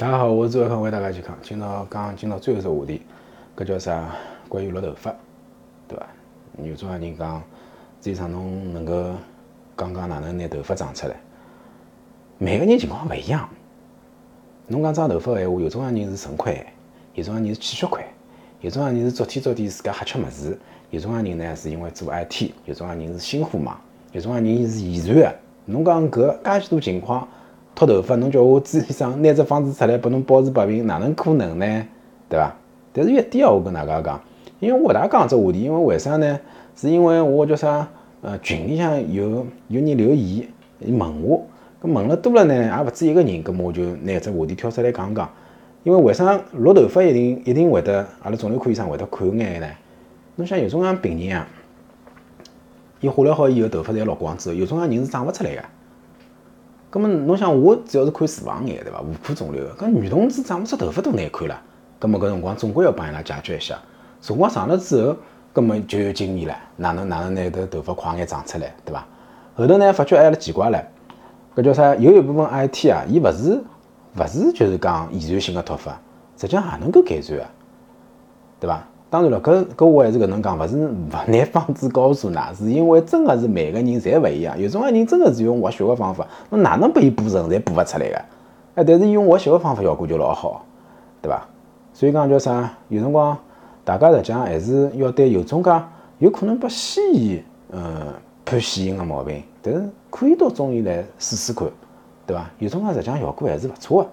大家好，我是周康，为大家健康。今朝讲今朝最后一个话题，搿叫啥？关于落头发，对伐？有种人讲，实际上侬能够讲讲哪能拿头发长出来？每个人情况勿一样。侬讲长头发个闲话，有种人是肾亏，有种人是气血亏，有种人是昨天昨天自家瞎吃物事，有种人呢是因为做 IT，有种人是心火忙，有种人是遗传个。侬讲搿介许多情况。脱头发，侬叫我朱医生拿只方子出来拨侬保治百病，哪能可能呢？对伐？但是有一点哦，我跟大家讲，因为我勿大讲这话题，因为为啥呢？是因为我叫啥？呃，群里向有有人留言问我，搿问了多了呢，也勿止一个人，搿么我就拿只话题挑出来讲讲。因为为啥落头发一定一定会得阿拉肿瘤科医生会得看眼呢？侬想有种样病人啊，伊化疗好以后头发侪落光之后，有种样人是长勿出来个。咁么，侬想我主要是看脂肪癌对伐？妇科肿瘤，搿女同志长勿出头发都难看了。咁么搿辰光总归要帮伊拉解决一下。辰光长了之后，咁么就有经验了，哪能哪能拿头头发快眼长出来，对伐？后头呢，发觉还了奇怪了，搿叫啥？有一部分 IT 啊，伊勿是勿是就是讲遗传性的脱发，实际上也能够改善啊，对伐？当然了，搿搿我还是搿能讲，勿是勿拿方子告诉㑚，是因为真个是每个人侪勿一样。有种人真个是用活血个方法，侬哪能拨伊补成，侪补勿出来个。哎，但是用活血个方法效果就老好，对伐？所以讲叫啥？有辰光大家实际上还是要对有种介有可能拨西医呃判死刑个毛病，但是可以到中医来试试看，对伐？有种介实际上效果还是勿错个。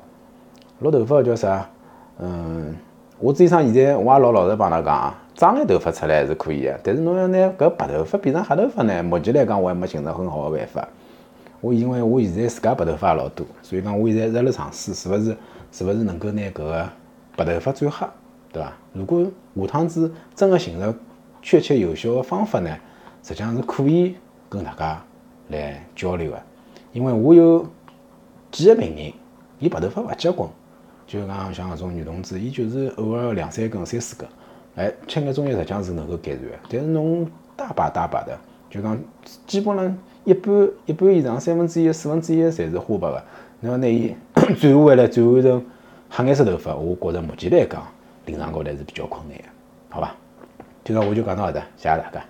落头发叫啥？嗯。我医生现在我也老老实帮㑚讲啊，长眼头发出来还是可以的，但是侬要拿搿白头发变成黑头发呢？目前来讲我还没寻着很好的办法。我因为我现在自家白头发也老多，所以讲我现在在辣尝试，是勿是是勿是能够拿搿个白头发转黑，对伐？如果下趟子真个寻着确切有效的方法呢，实际上是可以跟大家来交流的。因为我有几个病人，伊白头发勿结棍。就讲像搿种女同志，伊就是偶尔两三根、三四根，哎，吃眼中药实际上是能够改善的。但是侬大把大把的，就讲基本上一半一半以上，三分之一、四分之一侪是花白的。侬要拿伊 转化回来，转换成黑颜色头发，我觉着目前来讲，临床高头还是比较困难的，好吧？今朝我就讲到搿搭，谢谢大家。